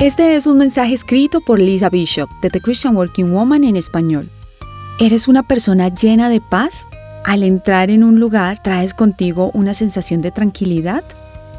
Este es un mensaje escrito por Lisa Bishop de The Christian Working Woman en español. ¿Eres una persona llena de paz? Al entrar en un lugar, ¿traes contigo una sensación de tranquilidad?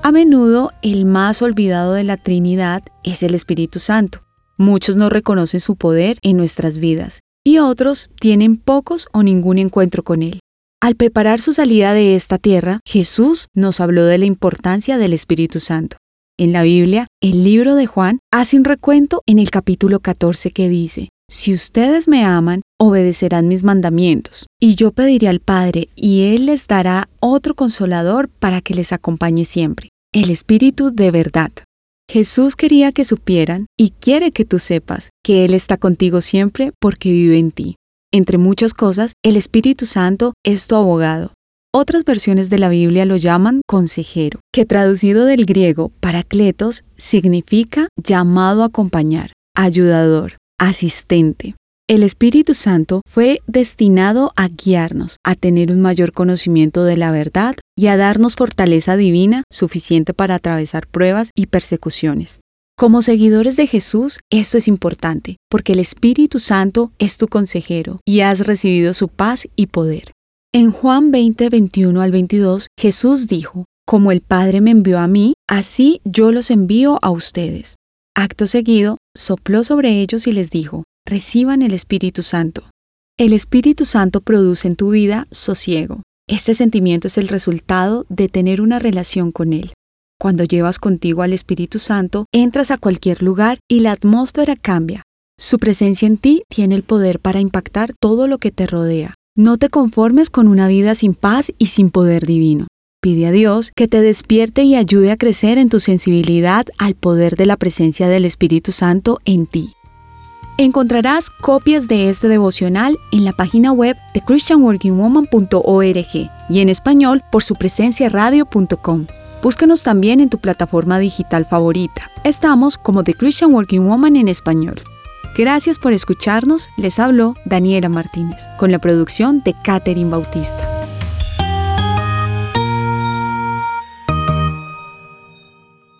A menudo, el más olvidado de la Trinidad es el Espíritu Santo. Muchos no reconocen su poder en nuestras vidas y otros tienen pocos o ningún encuentro con Él. Al preparar su salida de esta tierra, Jesús nos habló de la importancia del Espíritu Santo. En la Biblia, el libro de Juan hace un recuento en el capítulo 14 que dice, Si ustedes me aman, obedecerán mis mandamientos, y yo pediré al Padre, y Él les dará otro consolador para que les acompañe siempre, el Espíritu de verdad. Jesús quería que supieran, y quiere que tú sepas, que Él está contigo siempre porque vive en ti. Entre muchas cosas, el Espíritu Santo es tu abogado, otras versiones de la Biblia lo llaman consejero, que traducido del griego paracletos significa llamado a acompañar, ayudador, asistente. El Espíritu Santo fue destinado a guiarnos, a tener un mayor conocimiento de la verdad y a darnos fortaleza divina suficiente para atravesar pruebas y persecuciones. Como seguidores de Jesús, esto es importante, porque el Espíritu Santo es tu consejero y has recibido su paz y poder. En Juan 20, 21 al 22, Jesús dijo, Como el Padre me envió a mí, así yo los envío a ustedes. Acto seguido, sopló sobre ellos y les dijo, Reciban el Espíritu Santo. El Espíritu Santo produce en tu vida sosiego. Este sentimiento es el resultado de tener una relación con Él. Cuando llevas contigo al Espíritu Santo, entras a cualquier lugar y la atmósfera cambia. Su presencia en ti tiene el poder para impactar todo lo que te rodea. No te conformes con una vida sin paz y sin poder divino. Pide a Dios que te despierte y ayude a crecer en tu sensibilidad al poder de la presencia del Espíritu Santo en ti. Encontrarás copias de este devocional en la página web de christianworkingwoman.org y en español por su presencia radio.com. Búscanos también en tu plataforma digital favorita. Estamos como The Christian Working Woman en español. Gracias por escucharnos, les habló Daniela Martínez, con la producción de Catherine Bautista.